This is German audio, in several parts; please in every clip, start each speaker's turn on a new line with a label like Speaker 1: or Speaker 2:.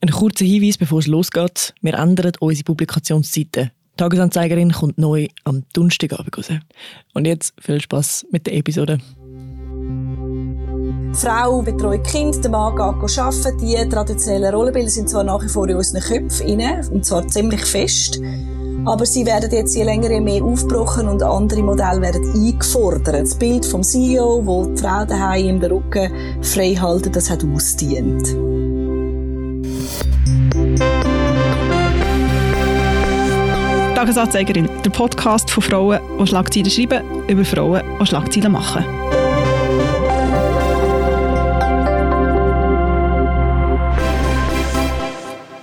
Speaker 1: Ein kurzer Hinweis, bevor es losgeht. Wir ändern unsere Publikationszeiten. Die Tagesanzeigerin kommt neu am Donnerstagabend raus. Und jetzt viel Spaß mit der Episode.
Speaker 2: Frau betreut Kind, der Mann geht arbeiten. Die traditionellen Rollenbilder sind zwar nach wie vor in unseren Köpfen rein, und zwar ziemlich fest. Aber sie werden jetzt je länger je mehr aufgebrochen und andere Modelle werden eingefordert. Das Bild vom CEO, wo die Frau daheim im Rücken frei halten, das hat ausdient.
Speaker 3: Tagesanzeigerin, der Podcast von Frauen, die Schlagzeilen schreiben, über Frauen, die Schlagzeilen machen.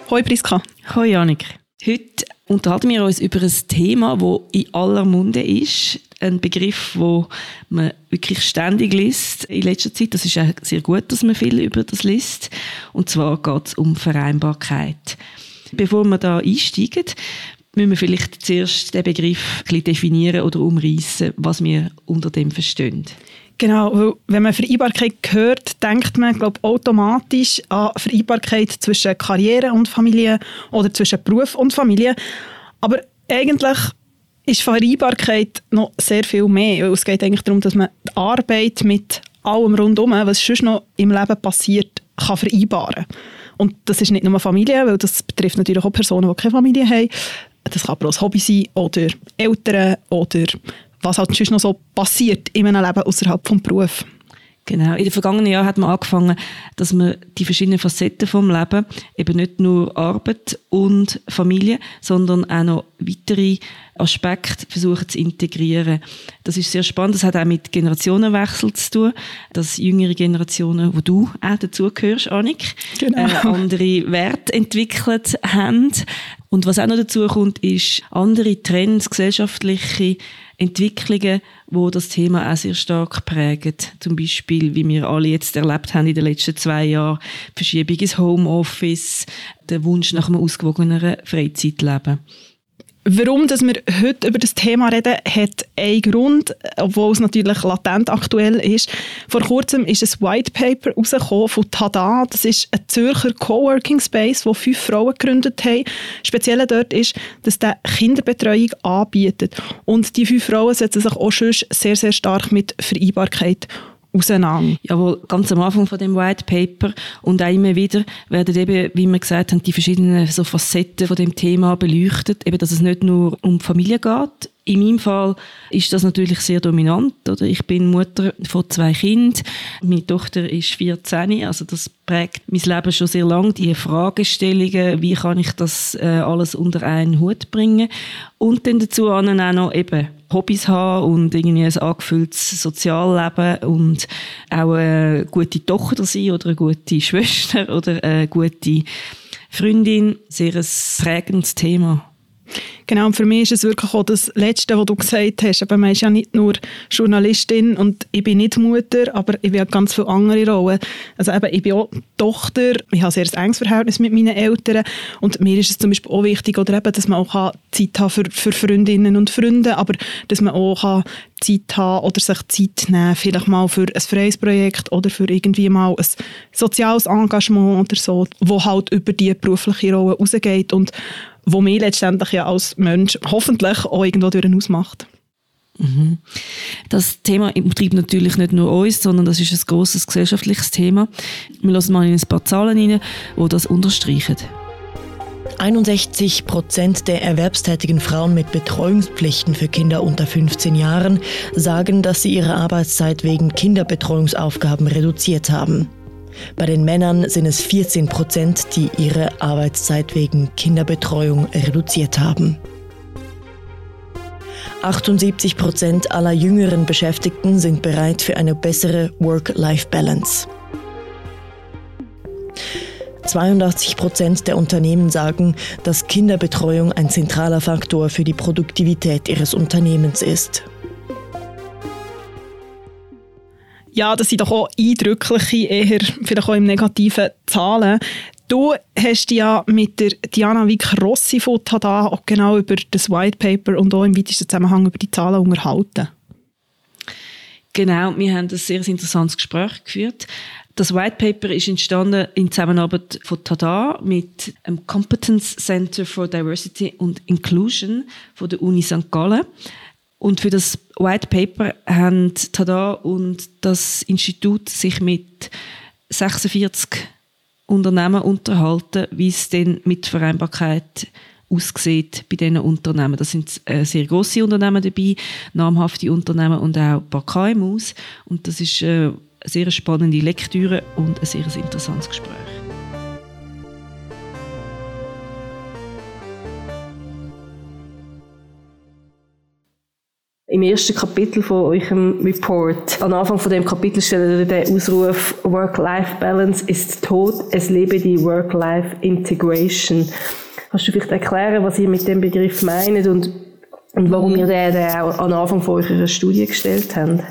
Speaker 3: Hoi Priska.
Speaker 4: Hoi Janik. Heute unterhalten wir uns über ein Thema, das in aller Munde ist. Ein Begriff, wo man wirklich ständig liest in letzter Zeit. Das ist auch sehr gut, dass man viel über das liest. Und zwar geht es um Vereinbarkeit. Bevor wir da einsteigen, müssen wir vielleicht zuerst den Begriff definieren oder umreißen, was wir unter dem verstehen.
Speaker 3: Genau, weil wenn man Vereinbarkeit hört, denkt man glaub, automatisch an Vereinbarkeit zwischen Karriere und Familie oder zwischen Beruf und Familie. Aber eigentlich ist Vereinbarkeit noch sehr viel mehr. Es geht eigentlich darum, dass man die Arbeit mit allem rundum, was sonst noch im Leben passiert, kann vereinbaren Und das ist nicht nur Familie, weil das betrifft natürlich auch Personen, die keine Familie haben. Das kann aber auch ein Hobby sein oder Eltern oder was halt sonst noch so passiert in einem Leben außerhalb des Berufs.
Speaker 4: Genau. In den vergangenen Jahren hat man angefangen, dass man die verschiedenen Facetten vom Leben, eben nicht nur Arbeit und Familie, sondern auch noch weitere Aspekte versuchen zu integrieren. Das ist sehr spannend. Das hat auch mit Generationenwechsel zu tun, dass jüngere Generationen, wo du auch dazugehörst, Annik, genau. äh, andere Werte entwickelt haben. Und was auch noch dazu kommt, ist andere Trends, gesellschaftliche Entwicklungen, wo das Thema auch sehr stark prägen. Zum Beispiel, wie wir alle jetzt erlebt haben in den letzten zwei Jahren, Verschiebung ins Homeoffice, der Wunsch nach einem ausgewogeneren Freizeitleben.
Speaker 3: Warum dass wir heute über das Thema reden, hat einen Grund, obwohl es natürlich latent aktuell ist. Vor kurzem ist ein White Paper rausgekommen von Tada. Das ist ein Zürcher Coworking Space, wo fünf Frauen gegründet haben. Speziell dort ist, dass der Kinderbetreuung anbietet. Und die fünf Frauen setzen sich auch schon sehr, sehr stark mit Vereinbarkeit auseinander.
Speaker 4: Jawohl, ganz am Anfang von dem White Paper und auch immer wieder werden eben, wie wir gesagt haben, die verschiedenen so Facetten von dem Thema beleuchtet, eben, dass es nicht nur um die Familie geht. In meinem Fall ist das natürlich sehr dominant. Oder? Ich bin Mutter von zwei Kindern. Meine Tochter ist 14, also das prägt mein Leben schon sehr lang. Die Fragestellungen, wie kann ich das äh, alles unter einen Hut bringen? Und dann dazu auch noch eben Hobbys haben und irgendwie ein angefülltes Sozialleben und auch eine gute Tochter sein oder eine gute Schwester oder eine gute Freundin. Sehr ein prägendes Thema.
Speaker 3: Genau, und für mich ist es wirklich auch das Letzte, was du gesagt hast. Aber man ist ja nicht nur Journalistin und ich bin nicht Mutter, aber ich habe ganz viele andere Rollen. Also eben, ich bin auch Tochter, ich habe ein sehr enges Verhältnis mit meinen Eltern und mir ist es zum Beispiel auch wichtig, oder eben, dass man auch Zeit haben für, für Freundinnen und Freunde, aber dass man auch Zeit haben oder sich Zeit nehmen, vielleicht mal für ein freies Projekt oder für irgendwie mal ein soziales Engagement oder so, wo halt über die berufliche Rolle rausgeht und wo mich letztendlich ja als Mensch hoffentlich auch irgendwo durch ausmacht.
Speaker 4: Mhm. Das Thema umtreibt natürlich nicht nur uns, sondern das ist ein großes gesellschaftliches Thema. Wir lassen mal in ein paar Zahlen rein, die das unterstreichen.
Speaker 1: 61 Prozent der erwerbstätigen Frauen mit Betreuungspflichten für Kinder unter 15 Jahren sagen, dass sie ihre Arbeitszeit wegen Kinderbetreuungsaufgaben reduziert haben. Bei den Männern sind es 14 Prozent, die ihre Arbeitszeit wegen Kinderbetreuung reduziert haben. 78 Prozent aller jüngeren Beschäftigten sind bereit für eine bessere Work-Life-Balance. 82 Prozent der Unternehmen sagen, dass Kinderbetreuung ein zentraler Faktor für die Produktivität ihres Unternehmens ist.
Speaker 3: Ja, das sind doch auch eindrückliche, eher vielleicht auch im negativen Zahlen. Du hast ja mit der Diana Vic-Rossi von Tada auch genau über das White Paper und auch im weitesten Zusammenhang über die Zahlen unterhalten.
Speaker 4: Genau, wir haben ein sehr interessantes Gespräch geführt. Das White Paper ist entstanden in Zusammenarbeit von TADA mit dem Competence Center for Diversity and Inclusion von der Uni St. Gallen. Und für das White Paper haben TADA und das Institut sich mit 46 Unternehmen unterhalten, wie es denn mit Vereinbarkeit aussieht bei diesen Unternehmen. Da sind äh, sehr große Unternehmen dabei, namhafte Unternehmen und auch ein paar KMUs. Und das ist äh, eine sehr spannende Lektüre und ein sehr interessantes Gespräch.
Speaker 5: Im ersten Kapitel von eurem Report, am Anfang von dem Kapitel stellt ihr den Ausruf Work-Life-Balance ist tot, es lebe die Work-Life-Integration. Kannst du vielleicht erklären, was ihr mit dem Begriff meint und, und warum ihr den, den auch am Anfang von eurer Studie gestellt habt?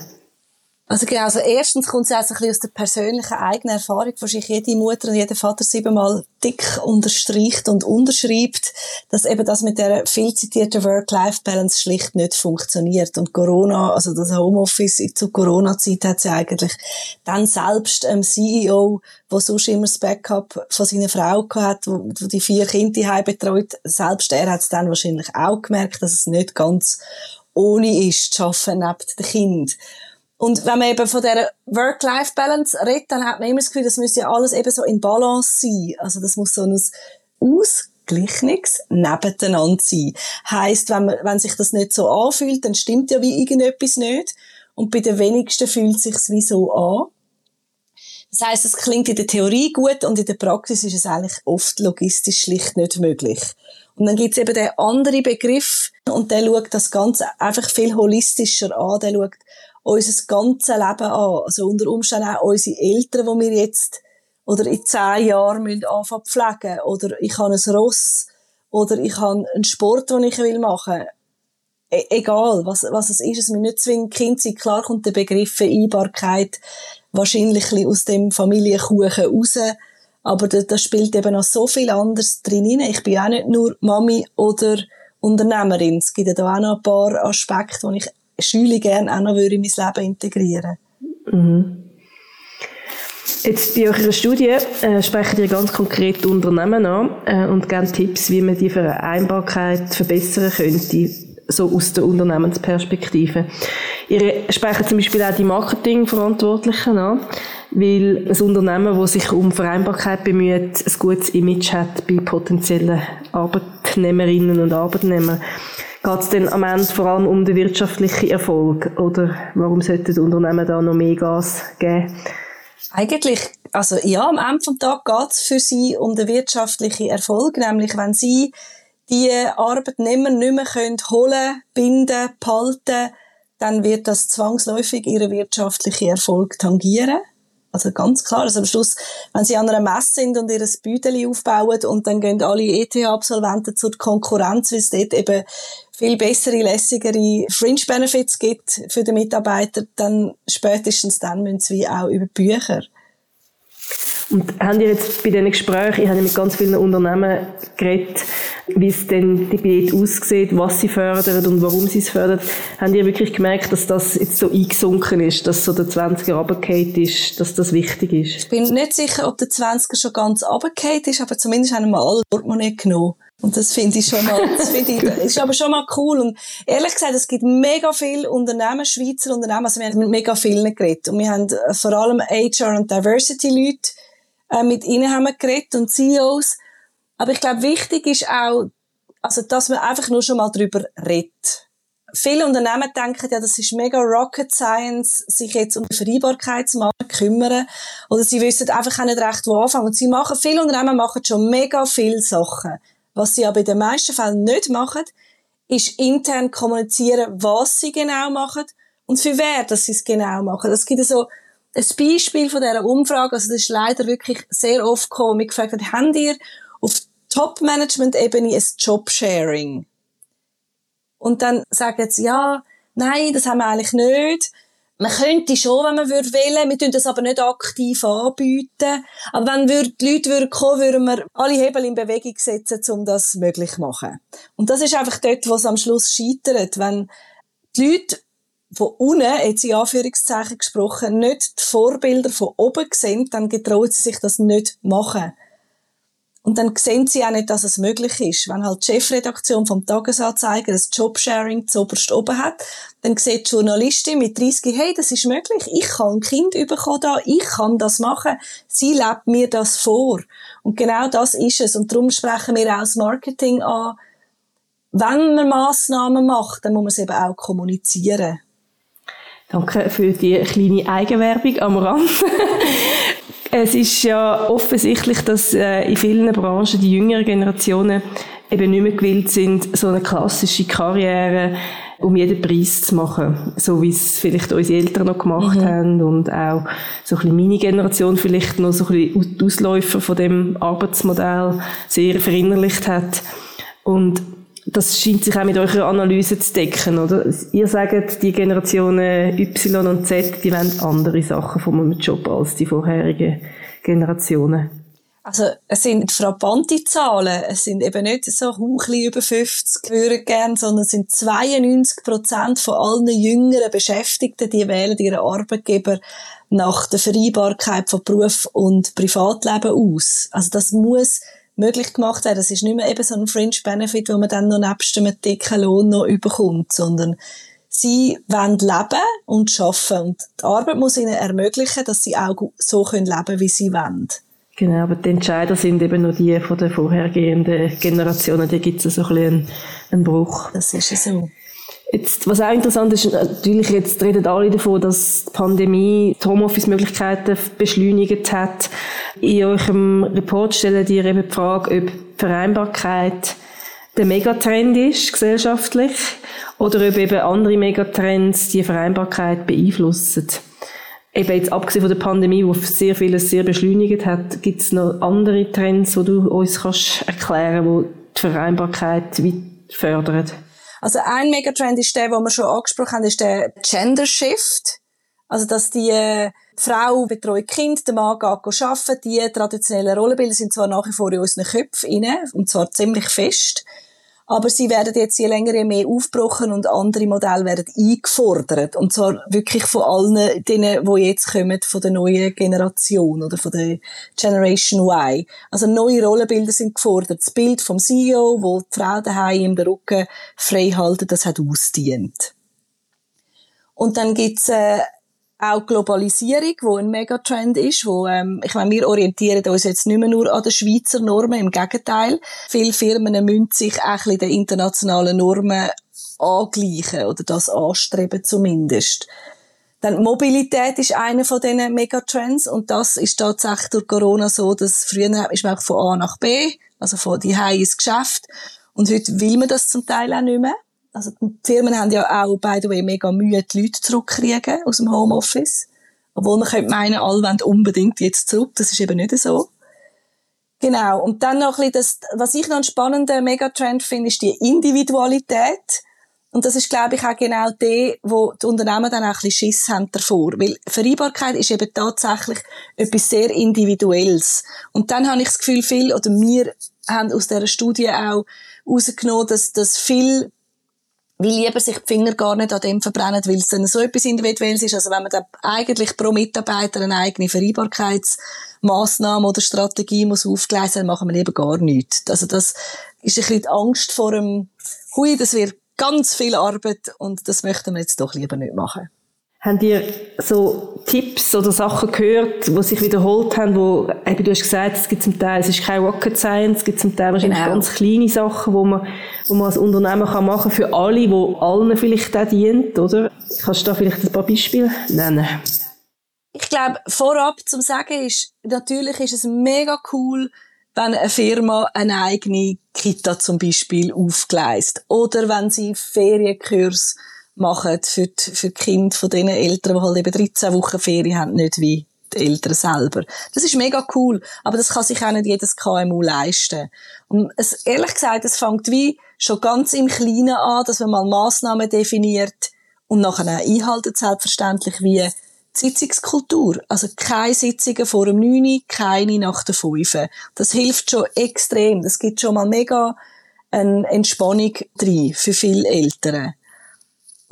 Speaker 2: Also genau, also erstens kommt es auch so ein bisschen aus der persönlichen eigenen Erfahrung, sich jede Mutter und jeder Vater siebenmal dick unterstreicht und unterschreibt, dass eben das mit der viel zitierten Work-Life-Balance schlicht nicht funktioniert. Und Corona, also das Homeoffice zu Corona-Zeit hat sie eigentlich dann selbst ein CEO, wo sonst immer das Backup von seiner Frau hat, wo, wo die vier Kinder daheim betreut, selbst er hat es dann wahrscheinlich auch gemerkt, dass es nicht ganz ohne ist, zu arbeiten neben dem Kind. Und wenn man eben von dieser Work-Life-Balance redet, dann hat man immer das Gefühl, das müsste ja alles eben so in Balance sein. Also das muss so ein ausgeglichenes nebeneinander sein. Heißt, wenn, man, wenn sich das nicht so anfühlt, dann stimmt ja wie irgendetwas nicht. Und bei den wenigsten fühlt es sich wie so an. Das heißt, es klingt in der Theorie gut und in der Praxis ist es eigentlich oft logistisch schlicht nicht möglich. Und dann gibt es eben den anderen Begriff und der schaut das Ganze einfach viel holistischer an. Der schaut unser ganzes Leben an. Also unter Umständen auch unsere Eltern, die wir jetzt oder in zehn Jahren müssen anfangen pflegen. Oder ich habe ein Ross. Oder ich habe einen Sport, den ich machen will. E egal, was, was es ist, es mir nicht zwingend Kind sein. Klar kommt der Begriff Vereinbarkeit wahrscheinlich aus dem Familienkuchen raus. Aber da, da spielt eben noch so viel anderes drin. Ich bin auch nicht nur Mami oder Unternehmerin. Es gibt da auch noch ein paar Aspekte, die ich Schüler gerne auch noch in mein Leben integrieren mhm.
Speaker 5: Jetzt bei eurer Studie äh, sprechen ihr ganz konkret Unternehmen an äh, und geben Tipps, wie man die Vereinbarkeit verbessern könnte, so aus der Unternehmensperspektive. Ihr sprecht zum Beispiel auch die Marketingverantwortlichen an, weil ein Unternehmen, das sich um Vereinbarkeit bemüht, ein gutes Image hat bei potenziellen Arbeitnehmerinnen und Arbeitnehmern. Geht es denn am Ende vor allem um den wirtschaftlichen Erfolg? Oder warum sollten Unternehmen da noch mehr Gas geben?
Speaker 2: Eigentlich, also ja, am Ende des Tages geht es für sie um den wirtschaftlichen Erfolg, nämlich wenn sie die Arbeitnehmer nicht mehr können holen, binden, behalten, dann wird das zwangsläufig ihren wirtschaftlichen Erfolg tangieren. Also ganz klar, also am Schluss, wenn sie an einer Messe sind und ihr Büdeli aufbauen und dann gehen alle ETH-Absolventen zur Konkurrenz, weil es dort eben viel bessere, lässigere Fringe-Benefits gibt für die Mitarbeiter, dann spätestens dann müssen sie auch über Bücher
Speaker 5: und haben ihr jetzt bei diesen Gesprächen, ich habe mit ganz vielen Unternehmen geredet, wie es denn die Diät aussieht, was sie fördern und warum sie es fördern, haben ihr wirklich gemerkt, dass das jetzt so eingesunken ist, dass so der 20er runtergefallen ist, dass das wichtig ist?
Speaker 2: Ich bin nicht sicher, ob der 20er schon ganz runtergefallen ist, aber zumindest haben wir alle Portemonnaie genommen. Und das finde ich schon mal, das finde ich, ist aber schon mal cool. Und ehrlich gesagt, es gibt mega viele Unternehmen, Schweizer Unternehmen, also wir haben mit mega vielen geredet. Und wir haben äh, vor allem HR und Diversity Leute, äh, mit ihnen haben wir geredet und CEOs. Aber ich glaube, wichtig ist auch, also, dass man einfach nur schon mal drüber redet. Viele Unternehmen denken ja, das ist mega Rocket Science, sich jetzt um den Vereinbarkeitsmarkt kümmern. Oder sie wissen einfach auch nicht recht, wo anfangen. Und sie machen, viele Unternehmen machen schon mega viele Sachen. Was sie aber in den meisten Fällen nicht machen, ist intern kommunizieren, was sie genau machen und für wer, dass sie es genau machen. Das gibt so ein Beispiel von dieser Umfrage, also das ist leider wirklich sehr oft gekommen, mich gefragt hat, habt ihr auf Top-Management-Ebene ein Job-Sharing? Und dann sagen sie, ja, nein, das haben wir eigentlich nicht. Man könnte schon, wenn man würde wählen, wir tun das aber nicht aktiv anbieten. Aber wenn die Leute würden kommen, würden wir alle Hebel in Bewegung setzen, um das möglich zu machen. Und das ist einfach dort, wo es am Schluss scheitert. Wenn die Leute von unten, jetzt in Anführungszeichen gesprochen, nicht die Vorbilder von oben sehen, dann getrauen sie sich das nicht machen. Und dann sehen sie auch nicht, dass es möglich ist. Wenn halt die Chefredaktion vom Tagesanzeiger das Jobsharing zuoberst oben hat, dann sieht die Journalistin mit 30, hey, das ist möglich. Ich kann ein Kind bekommen da. Ich kann das machen. Sie lebt mir das vor. Und genau das ist es. Und darum sprechen wir auch das Marketing an. Wenn man Massnahmen macht, dann muss man es eben auch kommunizieren.
Speaker 5: Danke für die kleine Eigenwerbung am Rand. Es ist ja offensichtlich, dass äh, in vielen Branchen die jüngeren Generationen eben nicht mehr gewillt sind, so eine klassische Karriere um jeden Preis zu machen. So wie es vielleicht unsere Eltern noch gemacht mhm. haben und auch so ein bisschen meine Generation vielleicht noch so ein bisschen die Ausläufer von dem Arbeitsmodell sehr verinnerlicht hat. Und das scheint sich auch mit eurer Analyse zu decken, oder? Ihr sagt, die Generationen Y und Z, die wollen andere Sachen von einem Job als die vorherigen Generationen.
Speaker 2: Also, es sind frappante Zahlen. Es sind eben nicht so ein über 50 würde gern, sondern es sind 92 Prozent von allen jüngeren Beschäftigten, die wählen ihren Arbeitgeber nach der Vereinbarkeit von Beruf und Privatleben aus. Also, das muss möglich gemacht werden. Das ist nicht mehr eben so ein Fringe Benefit, wo man dann noch nebst einem dicken Lohn noch überkommt, sondern sie wollen leben und arbeiten. Und die Arbeit muss ihnen ermöglichen, dass sie auch so leben können, wie sie wollen.
Speaker 5: Genau, aber die Entscheider sind eben nur die von den vorhergehenden Generationen. Da gibt es so ein bisschen einen, einen Bruch.
Speaker 2: Das ist so.
Speaker 5: Jetzt, was auch interessant ist, natürlich jetzt reden alle davon, dass die Pandemie die Homeoffice-Möglichkeiten beschleunigt hat. In eurem Report stellen ihr eben die Frage, ob Vereinbarkeit der Megatrend ist, gesellschaftlich, oder ob eben andere Megatrends die Vereinbarkeit beeinflussen. Eben jetzt abgesehen von der Pandemie, die sehr vieles sehr beschleunigt hat, gibt es noch andere Trends, die du uns kannst erklären, die die Vereinbarkeit fördern?
Speaker 2: Also ein Megatrend ist der, den wir schon angesprochen haben, ist der Gender Shift. Also, dass die äh, Frau betreut Kind, der Mann geht arbeiten. Die traditionellen Rollenbilder sind zwar nach wie vor in unseren Köpfen rein, und zwar ziemlich fest. Aber sie werden jetzt je länger je mehr aufgebrochen und andere Modelle werden eingefordert. Und zwar wirklich von allen denen, die jetzt kommen, von der neuen Generation oder von der Generation Y. Also neue Rollenbilder sind gefordert. Das Bild vom CEO, wo die Frau daheim im Rücken frei halten, das hat ausdient. Und dann gibt's äh, auch Globalisierung, wo ein Megatrend ist, wo, ähm, ich meine, wir orientieren uns jetzt nicht mehr nur an den Schweizer Normen, im Gegenteil. Viele Firmen müssen sich auch ein den internationalen Normen angleichen oder das anstreben zumindest. Dann Mobilität ist einer von diesen Megatrends und das ist tatsächlich durch Corona so, dass früher ist man von A nach B, also von die ins Geschäft und heute will man das zum Teil auch nicht mehr also die Firmen haben ja auch, by the way, mega Mühe, die Leute zurückzukriegen aus dem Homeoffice. Obwohl man könnte meinen, alle wollen unbedingt jetzt zurück. Das ist eben nicht so. Genau. Und dann noch ein bisschen das, was ich noch einen spannenden Megatrend finde, ist die Individualität. Und das ist, glaube ich, auch genau der, wo die Unternehmen dann auch ein bisschen Schiss haben davor. Weil Vereinbarkeit ist eben tatsächlich etwas sehr Individuelles. Und dann habe ich das Gefühl, viel, oder wir haben aus dieser Studie auch herausgenommen, dass, dass viel wie lieber sich die Finger gar nicht an dem verbrennen, weil es dann so etwas Individuelles ist. Also wenn man dann eigentlich pro Mitarbeiter eine eigene Vereinbarkeitsmaßnahme oder Strategie muss aufgleisen, dann machen wir lieber gar nichts. Also das ist ein bisschen die Angst vor dem, hui, das wird ganz viel Arbeit und das möchten wir jetzt doch lieber nicht machen.
Speaker 5: Habt ihr so Tipps oder Sachen gehört, die sich wiederholt haben, wo, eben, du hast gesagt, es gibt zum Teil, es ist kein Rocket Science, es gibt zum Teil wahrscheinlich genau. ganz kleine Sachen, wo man, wo man als Unternehmer kann machen für alle, wo allen vielleicht auch dient, oder? Kannst du da vielleicht ein paar Beispiele nennen?
Speaker 2: Ich glaube, vorab zum Sagen ist, natürlich ist es mega cool, wenn eine Firma eine eigene Kita zum Beispiel aufgleist. Oder wenn sie Ferienkurs machen für die, für die Kinder von den Eltern, die halt eben 13 Wochen Ferien haben, nicht wie die Eltern selber. Das ist mega cool, aber das kann sich auch nicht jedes KMU leisten. Und es, ehrlich gesagt, es fängt wie schon ganz im Kleinen an, dass man mal Massnahmen definiert und nachher auch einhaltet, selbstverständlich, wie Sitzungskultur. Also keine Sitzungen vor dem 9, keine nach der 5. Das hilft schon extrem. Das gibt schon mal mega eine Entspannung drin für viele Eltern.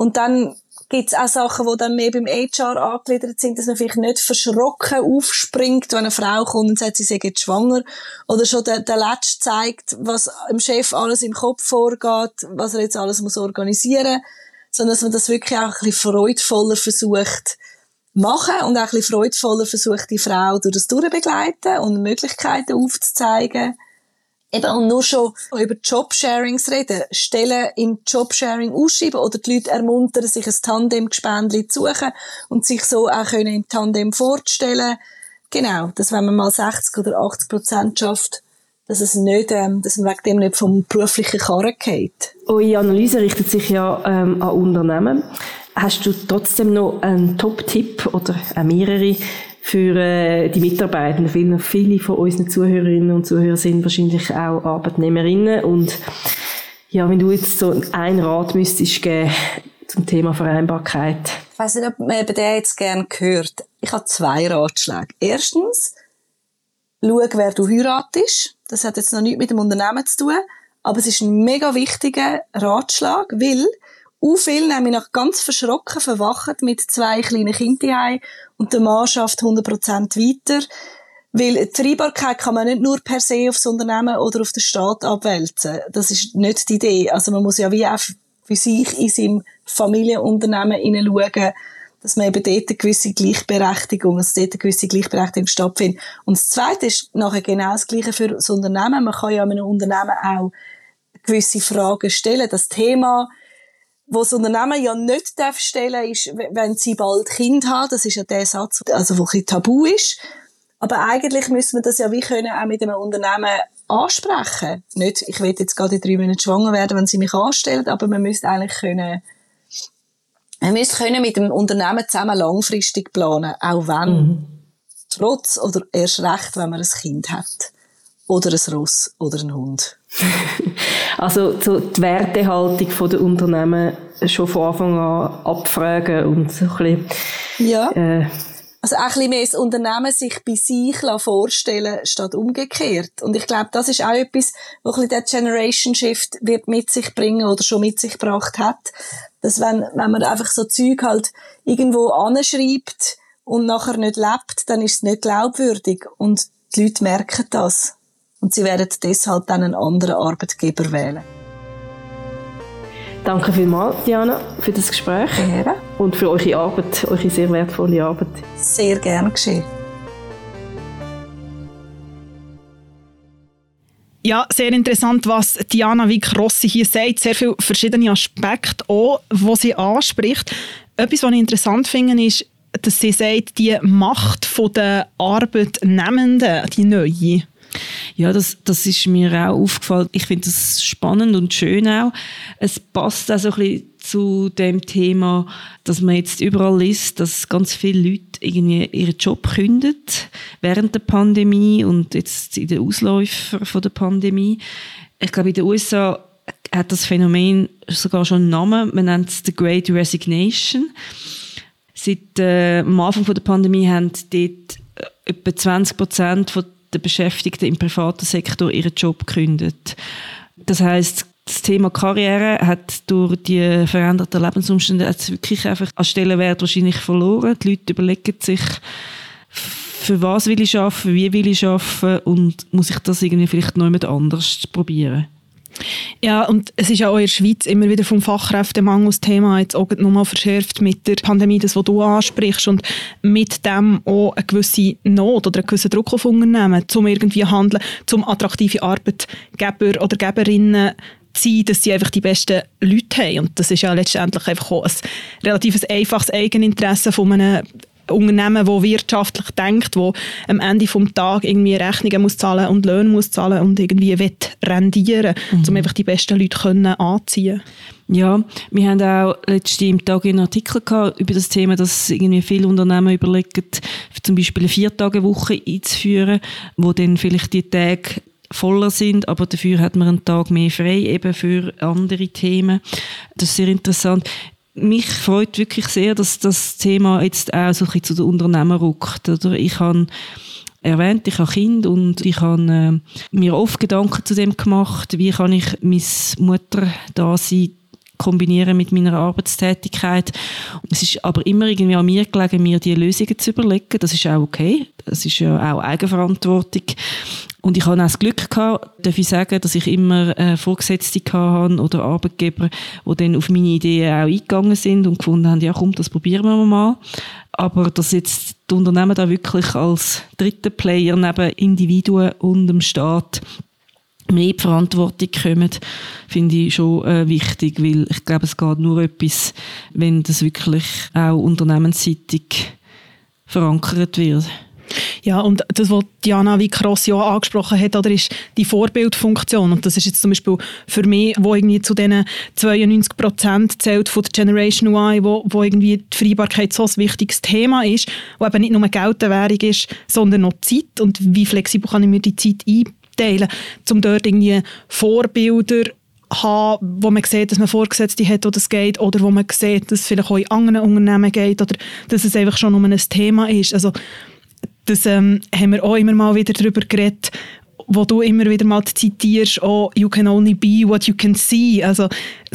Speaker 2: Und dann gibt es auch Sachen, die dann mehr beim HR angegliedert sind, dass man vielleicht nicht verschrocken aufspringt, wenn eine Frau kommt und sagt, sie sei jetzt schwanger. Oder schon der, der Letzte zeigt, was dem Chef alles im Kopf vorgeht, was er jetzt alles muss organisieren muss. Sondern dass man das wirklich auch ein bisschen freudvoller versucht machen und auch ein bisschen freudvoller versucht, die Frau durch das durchbegleiten und Möglichkeiten aufzuzeigen eben und nur schon über Jobsharings reden, Stellen im Jobsharing ausschreiben oder die Leute ermuntern, sich ein Tandem-Gespendli zu suchen und sich so auch können im Tandem vorzustellen. Genau, dass wenn man mal 60 oder 80 Prozent schafft, dass es nicht, ähm, dass man wegen dem nicht vom beruflichen Karren geht.
Speaker 5: Eure Analyse richtet sich ja ähm, an Unternehmen. Hast du trotzdem noch einen Top-Tipp oder auch mehrere für äh, die Mitarbeitenden. Viele, viele von unseren Zuhörerinnen und Zuhörern sind wahrscheinlich auch Arbeitnehmerinnen und ja, wenn du jetzt so einen Rat müsstest geben zum Thema Vereinbarkeit.
Speaker 2: Ich weiß nicht, ob man den jetzt gerne hört. Ich habe zwei Ratschläge. Erstens, schau, wer du heiratest. Das hat jetzt noch nichts mit dem Unternehmen zu tun, aber es ist ein mega wichtiger Ratschlag, weil auch viele nämlich noch ganz verschrocken verwachen mit zwei kleinen Kindern und der Mann schafft 100% weiter. Weil die Vereinbarkeit kann man nicht nur per se aufs Unternehmen oder auf den Staat abwälzen. Das ist nicht die Idee. Also man muss ja wie auch für sich in seinem Familienunternehmen hineinschauen, dass man eben dort eine gewisse Gleichberechtigung, dass dort eine gewisse Gleichberechtigung stattfindet. Und das Zweite ist nachher genau das Gleiche für das Unternehmen. Man kann ja einem Unternehmen auch gewisse Fragen stellen. Das Thema was das Unternehmen ja nicht darf stellen ist, wenn sie bald Kind haben. Das ist ja der Satz, also, wo ein tabu ist. Aber eigentlich müssen wir das ja wie können auch mit einem Unternehmen ansprechen. Nicht, ich will jetzt gerade in drei Monaten schwanger werden, wenn sie mich anstellen, aber man müsste eigentlich können, man müsste können mit dem Unternehmen zusammen langfristig planen, auch wenn, mhm. trotz oder erst recht, wenn man ein Kind hat. Oder ein Ross oder ein Hund.
Speaker 5: Also so die Wertehaltung der Unternehmen schon von Anfang an abfragen und so ein
Speaker 2: bisschen, ja. Äh, also auch ein bisschen mehr das Unternehmen sich bei sich vorstellen statt umgekehrt. Und ich glaube, das ist auch etwas, was ein bisschen der Generation Shift wird mit sich bringen oder schon mit sich gebracht hat. Dass wenn, wenn man einfach so Zeug halt irgendwo anschreibt und nachher nicht lebt, dann ist es nicht glaubwürdig. Und die Leute merken das. Und sie werden deshalb dann einen anderen Arbeitgeber wählen.
Speaker 5: Danke vielmals, Diana, für das Gespräch.
Speaker 2: Gerne.
Speaker 5: Und für eure Arbeit, eure sehr wertvolle Arbeit.
Speaker 2: Sehr gern geschehen.
Speaker 3: Ja, sehr interessant, was Diana Wick Rossi hier sagt. Sehr viele verschiedene Aspekte auch, die sie anspricht. Etwas, was ich interessant finde, ist, dass sie sagt, die Macht der Arbeitnehmenden, die neue,
Speaker 4: ja, das, das ist mir auch aufgefallen. Ich finde das spannend und schön auch. Es passt auch so ein bisschen zu dem Thema, dass man jetzt überall liest, dass ganz viele Leute irgendwie ihren Job kündigen während der Pandemie und jetzt in den Ausläufer von der Pandemie. Ich glaube, in den USA hat das Phänomen sogar schon einen Namen. Man nennt es The Great Resignation. Seit äh, am Anfang von der Pandemie haben dort äh, etwa 20 Prozent der Beschäftigten im privaten Sektor ihren Job gekündigt. Das heißt, das Thema Karriere hat durch die veränderten Lebensumstände jetzt wirklich einfach an Stellenwert wahrscheinlich verloren. Die Leute überlegen sich, für was will ich arbeiten, wie will ich arbeiten und muss ich das irgendwie vielleicht noch jemand anders probieren.
Speaker 3: Ja, und es ist ja auch in der Schweiz immer wieder vom Fachkräftemangel das Thema jetzt auch nochmal verschärft mit der Pandemie, das, was du ansprichst und mit dem auch eine gewisse Not oder einen gewissen Druck auf Unternehmen, um irgendwie handeln, um attraktive Arbeitgeber oder Geberinnen zu sein, dass sie einfach die besten Leute haben. Und das ist ja letztendlich einfach auch ein relativ einfaches Eigeninteresse von einem Unternehmen, das wirtschaftlich denkt, wo am Ende des Tages irgendwie Rechnungen muss zahlen und Löhne muss zahlen und irgendwie will rendieren, mhm. um einfach die besten Leute können anziehen
Speaker 4: ja, wir haben auch letztens im Tag einen Artikel gehabt über das Thema, dass irgendwie viele Unternehmen überlegen, zum Beispiel eine Viertagewoche einzuführen, wo dann vielleicht die Tage voller sind, aber dafür hat man einen Tag mehr frei eben für andere Themen. Das ist sehr interessant mich freut wirklich sehr, dass das Thema jetzt auch so ein bisschen zu den Unternehmen rückt. Oder ich habe erwähnt, ich habe Kind und ich habe äh, mir oft Gedanken zu dem gemacht, wie kann ich mein Mutter da sein kombinieren mit meiner Arbeitstätigkeit. Es ist aber immer irgendwie an mir gelegen, mir die Lösungen zu überlegen. Das ist auch okay. Das ist ja auch Eigenverantwortung. Und ich habe auch das Glück gehabt, darf ich sagen, dass ich immer äh, Vorgesetzte hatte oder Arbeitgeber, die dann auf meine Ideen auch eingegangen sind und gefunden haben, ja komm, das probieren wir mal. Aber dass jetzt die Unternehmen da wirklich als dritter Player neben Individuen und dem Staat mehr die Verantwortung kommen, finde ich schon äh, wichtig, weil ich glaube, es geht nur etwas, wenn das wirklich auch unternehmensseitig verankert wird.
Speaker 3: Ja, und das, was Diana wie Cross ja angesprochen hat, oder, ist die Vorbildfunktion. Und das ist jetzt zum Beispiel für mich, wo irgendwie zu diesen 92 Prozent zählt von der Generation Y, wo, wo irgendwie die Freibarkeit so ein wichtiges Thema ist, wo eben nicht nur Geld eine Währung ist, sondern noch Zeit. Und wie flexibel kann ich mir die Zeit einteilen, um dort irgendwie Vorbilder haben, wo man sieht, dass man Vorgesetzte hat, wo das geht, oder wo man sieht, dass es vielleicht auch in anderen Unternehmen geht, oder dass es einfach schon um ein Thema ist. Also das ähm, haben wir auch immer mal wieder darüber geredet, wo du immer wieder mal zitierst, oh, you can only be what you can see. Also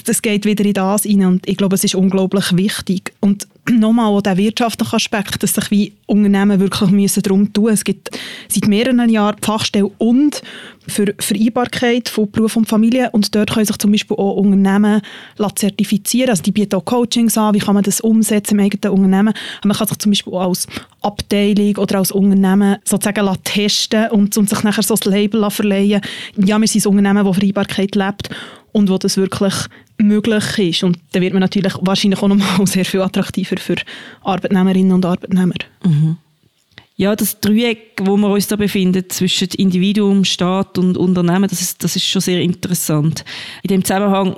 Speaker 3: das geht wieder in das rein und ich glaube, es ist unglaublich wichtig. Und nochmal auch der wirtschaftliche Aspekt, dass sich wie Unternehmen wirklich müssen darum tun Es gibt seit mehreren Jahren die Fachstelle und für Vereinbarkeit von Beruf und Familie und dort können sich zum Beispiel auch Unternehmen zertifizieren. Also die bieten auch Coachings an, wie kann man das umsetzen im eigenen Unternehmen. Und man kann sich zum Beispiel auch als Abteilung oder als Unternehmen sozusagen testen und, und sich nachher so ein Label verleihen. Ja, wir sind ein Unternehmen, das Vereinbarkeit lebt und wo das wirklich möglich ist. Und dann wird man natürlich wahrscheinlich auch nochmal sehr viel attraktiver für Arbeitnehmerinnen und Arbeitnehmer.
Speaker 4: Mhm. Ja, das Dreieck, wo wir uns da befinden, zwischen Individuum, Staat und Unternehmen, das ist, das ist schon sehr interessant. In dem Zusammenhang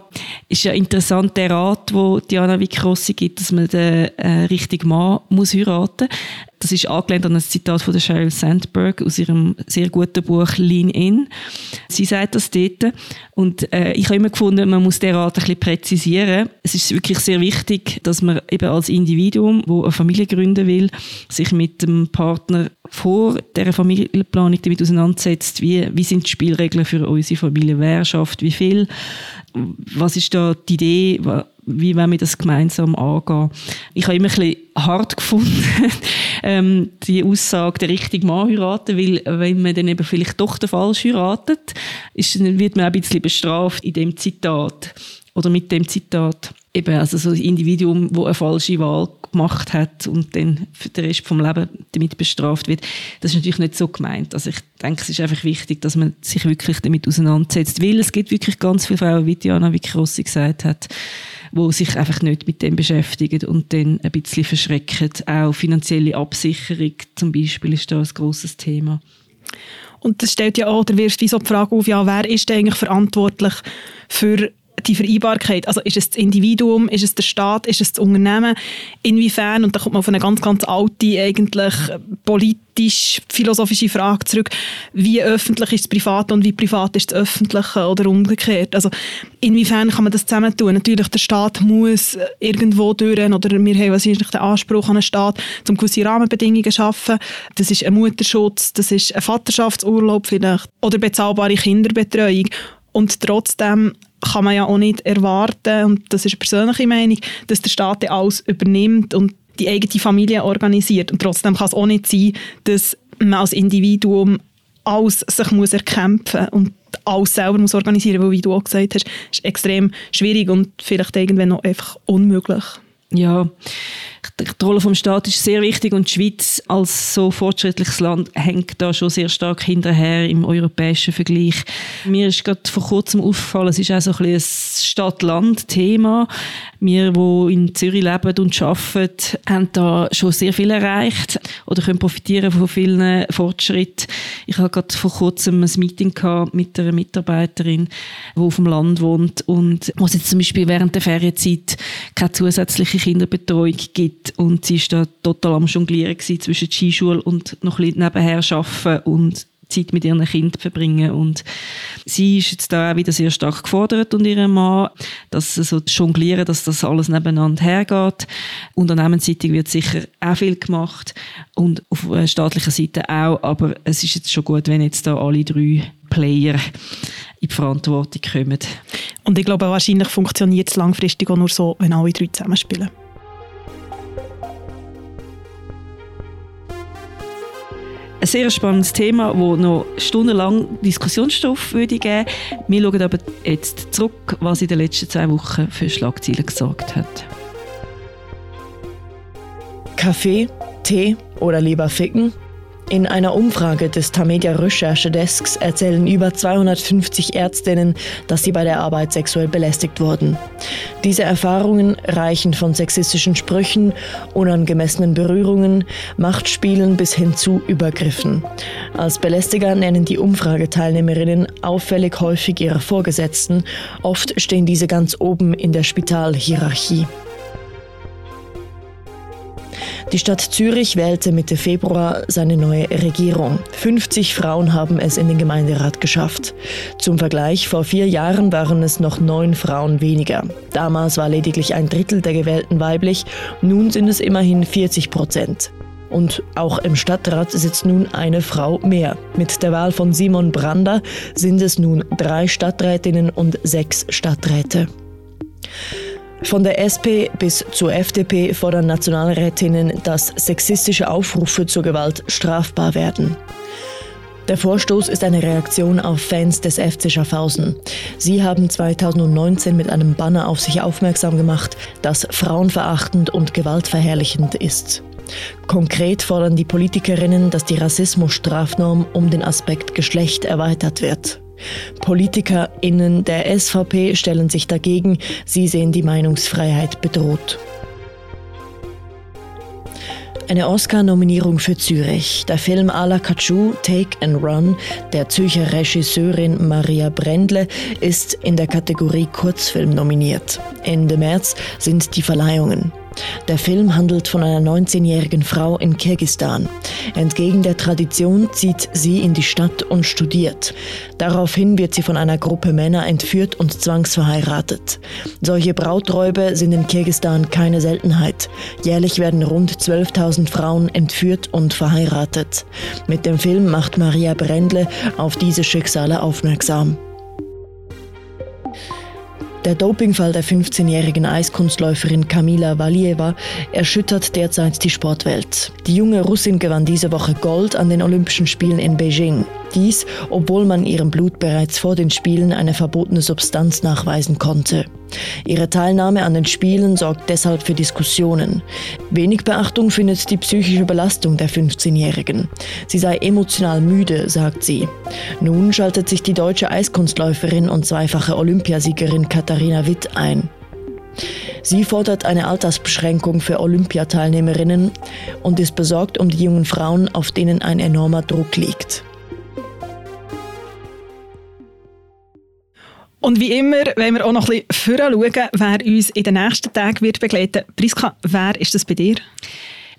Speaker 4: ist ja interessant der Rat, wo Diana Vicrossi gibt, dass man den äh, richtigen Mann muss heiraten. Das ist angelehnt an ein Zitat von Sheryl Sandberg aus ihrem sehr guten Buch Lean In. Sie sagt das dort. Und äh, ich habe immer gefunden, man muss den Rat ein bisschen präzisieren. Es ist wirklich sehr wichtig, dass man eben als Individuum, wo eine Familie gründen will, sich mit dem Partner vor der Familienplanung damit auseinandersetzt, wie, wie sind die Spielregeln für unsere Familie, wer schafft wie viel, was ist da die Idee, wie wollen wir das gemeinsam angehen. Ich habe immer ein bisschen hart gefunden, ähm, die Aussage, der richtige Mann heiraten, weil wenn man dann eben vielleicht doch den falsch heiratet, ist, dann wird man auch ein bisschen bestraft in dem Zitat oder mit dem Zitat. Eben, also so ein Individuum, das eine falsche Wahl gemacht hat und dann für den Rest vom Leben damit bestraft wird. Das ist natürlich nicht so gemeint. Also ich denke, es ist einfach wichtig, dass man sich wirklich damit auseinandersetzt, weil es gibt wirklich ganz viele Frauen, wie Diana Vikrossi gesagt hat, wo sich einfach nicht mit dem beschäftigen und dann ein bisschen verschrecken. Auch finanzielle Absicherung zum Beispiel ist da ein grosses Thema.
Speaker 3: Und das stellt ja auch, oder wirft wie so die Frage auf, ja, wer ist eigentlich verantwortlich für die Vereinbarkeit, also ist es das Individuum, ist es der Staat, ist es das Unternehmen, inwiefern, und da kommt man auf eine ganz, ganz alte, eigentlich politisch-philosophische Frage zurück, wie öffentlich ist das Private und wie privat ist das Öffentliche oder umgekehrt. Also inwiefern kann man das zusammen tun? Natürlich, der Staat muss irgendwo durch, oder wir haben wahrscheinlich den Anspruch an einen Staat, um gewisse Rahmenbedingungen zu schaffen. Das ist ein Mutterschutz, das ist ein Vaterschaftsurlaub vielleicht, oder bezahlbare Kinderbetreuung. Und trotzdem kann man ja auch nicht erwarten, und das ist eine persönliche Meinung, dass der Staat alles übernimmt und die eigene Familie organisiert. Und trotzdem kann es auch nicht sein, dass man als Individuum alles sich muss erkämpfen und alles selber muss organisieren, weil wie du auch gesagt hast, ist extrem schwierig und vielleicht irgendwann noch einfach unmöglich.
Speaker 4: Ja, die Rolle vom Staat ist sehr wichtig und die Schweiz als so fortschrittliches Land hängt da schon sehr stark hinterher im europäischen Vergleich. Mir ist gerade vor kurzem aufgefallen, es ist auch so ein, ein Stadt-Land-Thema. Wir, die in Zürich leben und arbeiten, haben da schon sehr viel erreicht oder können profitieren von vielen Fortschritten. Ich habe gerade vor kurzem ein Meeting gehabt mit einer Mitarbeiterin, die auf dem Land wohnt und es jetzt zum Beispiel während der Ferienzeit keine zusätzliche Kinderbetreuung gibt. Und sie war da total am Jonglieren zwischen Skischule und noch ein nebenher arbeiten und Zeit mit ihren Kindern verbringen. Und sie ist jetzt da auch wieder sehr stark gefordert und ihrem Mann, dass sie so jonglieren, dass das alles nebeneinander hergeht. Unternehmensseitig wird sicher auch viel gemacht und auf staatlicher Seite auch, aber es ist jetzt schon gut, wenn jetzt da alle drei Player in die Verantwortung kommen.
Speaker 3: Und ich glaube, wahrscheinlich funktioniert es langfristig auch nur so, wenn alle drei zusammenspielen.
Speaker 4: Ein sehr spannendes Thema, das noch stundenlang Diskussionsstoff würde geben Wir schauen aber jetzt zurück, was in den letzten zwei Wochen für Schlagzeilen gesorgt hat.
Speaker 1: Kaffee, Tee oder lieber ficken? In einer Umfrage des Tamedia Recherchedesks erzählen über 250 Ärztinnen, dass sie bei der Arbeit sexuell belästigt wurden. Diese Erfahrungen reichen von sexistischen Sprüchen, unangemessenen Berührungen, Machtspielen bis hin zu Übergriffen. Als Belästiger nennen die Umfrageteilnehmerinnen auffällig häufig ihre Vorgesetzten. Oft stehen diese ganz oben in der Spitalhierarchie. Die Stadt Zürich wählte Mitte Februar seine neue Regierung. 50 Frauen haben es in den Gemeinderat geschafft. Zum Vergleich, vor vier Jahren waren es noch neun Frauen weniger. Damals war lediglich ein Drittel der Gewählten weiblich, nun sind es immerhin 40 Prozent. Und auch im Stadtrat sitzt nun eine Frau mehr. Mit der Wahl von Simon Brander sind es nun drei Stadträtinnen und sechs Stadträte. Von der SP bis zur FDP fordern Nationalrätinnen, dass sexistische Aufrufe zur Gewalt strafbar werden. Der Vorstoß ist eine Reaktion auf Fans des FC Schaffhausen. Sie haben 2019 mit einem Banner auf sich aufmerksam gemacht, das frauenverachtend und gewaltverherrlichend ist. Konkret fordern die Politikerinnen, dass die Rassismusstrafnorm um den Aspekt Geschlecht erweitert wird. PolitikerInnen der SVP stellen sich dagegen. Sie sehen die Meinungsfreiheit bedroht. Eine Oscar-Nominierung für Zürich. Der Film A la Kachu, Take and Run der Zürcher Regisseurin Maria Brendle ist in der Kategorie Kurzfilm nominiert. Ende März sind die Verleihungen. Der Film handelt von einer 19-jährigen Frau in Kirgistan. Entgegen der Tradition zieht sie in die Stadt und studiert. Daraufhin wird sie von einer Gruppe Männer entführt und zwangsverheiratet. Solche Brauträube sind in Kirgistan keine Seltenheit. Jährlich werden rund 12.000 Frauen entführt und verheiratet. Mit dem Film macht Maria Brendle auf diese Schicksale aufmerksam. Der Dopingfall der 15-jährigen Eiskunstläuferin Kamila Valieva erschüttert derzeit die Sportwelt. Die junge Russin gewann diese Woche Gold an den Olympischen Spielen in Beijing. Dies, obwohl man ihrem Blut bereits vor den Spielen eine verbotene Substanz nachweisen konnte. Ihre Teilnahme an den Spielen sorgt deshalb für Diskussionen. Wenig Beachtung findet die psychische Belastung der 15-Jährigen. Sie sei emotional müde, sagt sie. Nun schaltet sich die deutsche Eiskunstläuferin und zweifache Olympiasiegerin Katharina Witt ein. Sie fordert eine Altersbeschränkung für Olympiateilnehmerinnen und ist besorgt um die jungen Frauen, auf denen ein enormer Druck liegt.
Speaker 3: Und wie immer wenn wir auch noch ein bisschen schauen, wer uns in den nächsten Tagen wird begleiten. Priska, wer ist das bei dir?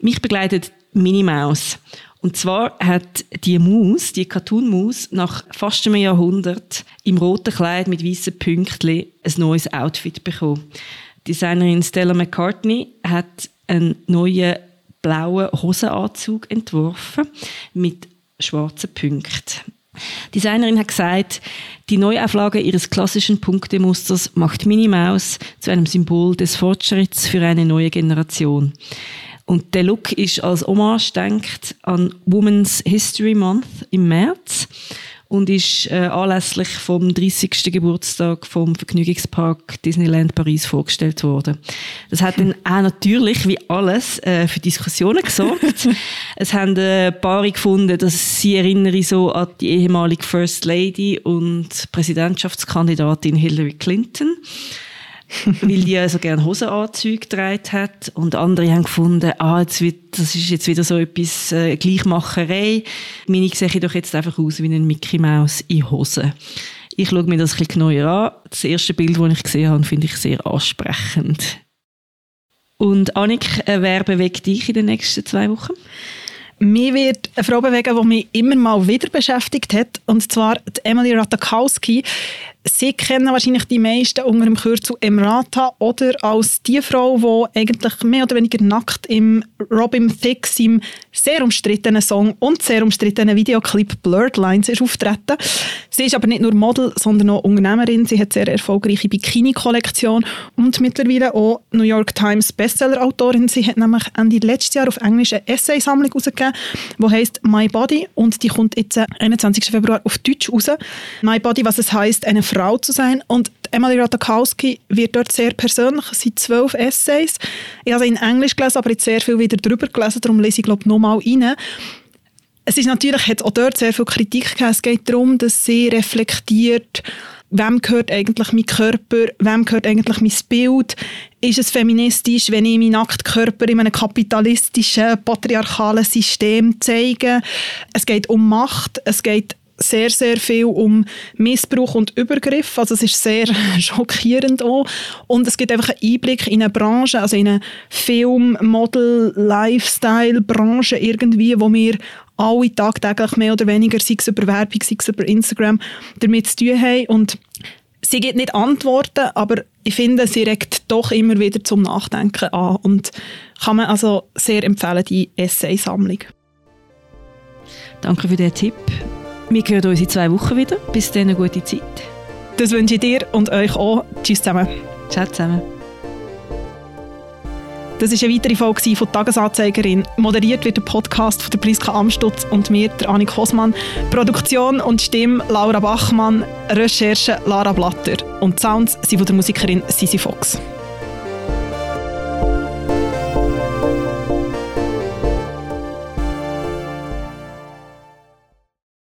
Speaker 4: Mich begleitet Minnie Maus. Und zwar hat die Maus, die Cartoon-Maus, nach fast einem Jahrhundert im roten Kleid mit weißen Pünktchen ein neues Outfit bekommen. Designerin Stella McCartney hat einen neuen blauen Hosenanzug entworfen mit schwarzen Punkten. Designerin hat gesagt, die Neuauflage ihres klassischen Punktemusters macht Minnie Maus zu einem Symbol des Fortschritts für eine neue Generation. Und der Look ist als Hommage denkt an Women's History Month im März und ist äh, anlässlich vom 30. Geburtstag vom Vergnügungspark Disneyland Paris vorgestellt worden. Das hat dann auch natürlich, wie alles, äh, für Diskussionen gesorgt. es haben äh, Paare gefunden, dass sie erinnere so an die ehemalige First Lady und Präsidentschaftskandidatin Hillary Clinton weil die ja so gerne Hosenanzüge getragen hat. Und andere haben gefunden, ah, jetzt wird, das ist jetzt wieder so etwas äh, Gleichmacherei. Meine sehe doch jetzt einfach aus wie ein Mickey Mouse in Hosen. Ich schaue mir das ein bisschen genauer an. Das erste Bild, das ich gesehen habe, finde ich sehr ansprechend. Und Annik, äh, wer bewegt dich in den nächsten zwei Wochen?
Speaker 3: Mir wird eine Frau bewegen, die mich immer mal wieder beschäftigt hat, und zwar die Emily Ratakowski. Sie kennen wahrscheinlich die meisten unter dem Kürzel Emrata oder als die Frau, die eigentlich mehr oder weniger nackt im Robin Thicke, im sehr umstrittenen Song und sehr umstrittenen Videoclip Blurred Lines ist auftreten. Sie ist aber nicht nur Model, sondern auch Unternehmerin. Sie hat sehr erfolgreiche Bikini-Kollektion und mittlerweile auch New York Times Bestseller-Autorin. Sie hat nämlich Ende letztes Jahr auf Englisch eine Essay-Sammlung herausgegeben, die heißt My Body und die kommt jetzt 21. Februar auf Deutsch raus. My Body, was es heißt, eine Frau zu sein. Und Emily Ratajkowski wird dort sehr persönlich. Es sind zwölf Essays. Ich habe sie in Englisch gelesen, aber jetzt sehr viel wieder drüber gelesen. Darum lese ich, glaube ich, nochmal rein. Es ist natürlich, hat auch dort sehr viel Kritik gegeben. Es geht darum, dass sie reflektiert, wem gehört eigentlich mein Körper, wem gehört eigentlich mein Bild, ist es feministisch, wenn ich meinen Nacktkörper in einem kapitalistischen, patriarchalen System zeige. Es geht um Macht, es geht sehr, sehr viel um Missbrauch und Übergriff. Also es ist sehr schockierend auch. Und es gibt einfach einen Einblick in eine Branche, also in eine Film-, Model-, Lifestyle-Branche irgendwie, wo wir alle tagtäglich mehr oder weniger, sei es über Werbung, sei es über Instagram, damit zu tun haben. Und sie gibt nicht Antworten, aber ich finde, sie regt doch immer wieder zum Nachdenken an und kann man also sehr empfehlen, die Essay-Sammlung.
Speaker 4: Danke für den Tipp. Wir hören uns in zwei Wochen wieder. Bis dann eine gute Zeit.
Speaker 3: Das wünsche ich dir und euch auch. Tschüss zusammen.
Speaker 4: Ciao zusammen.
Speaker 3: Das war eine weitere Folge von «Tagesanzeigerin». Moderiert wird der Podcast von der Priska Amstutz und mir, der Annik Hosmann. Produktion und Stimme Laura Bachmann. Recherche Lara Blatter. Und Sounds sind von der Musikerin Sisi Fox.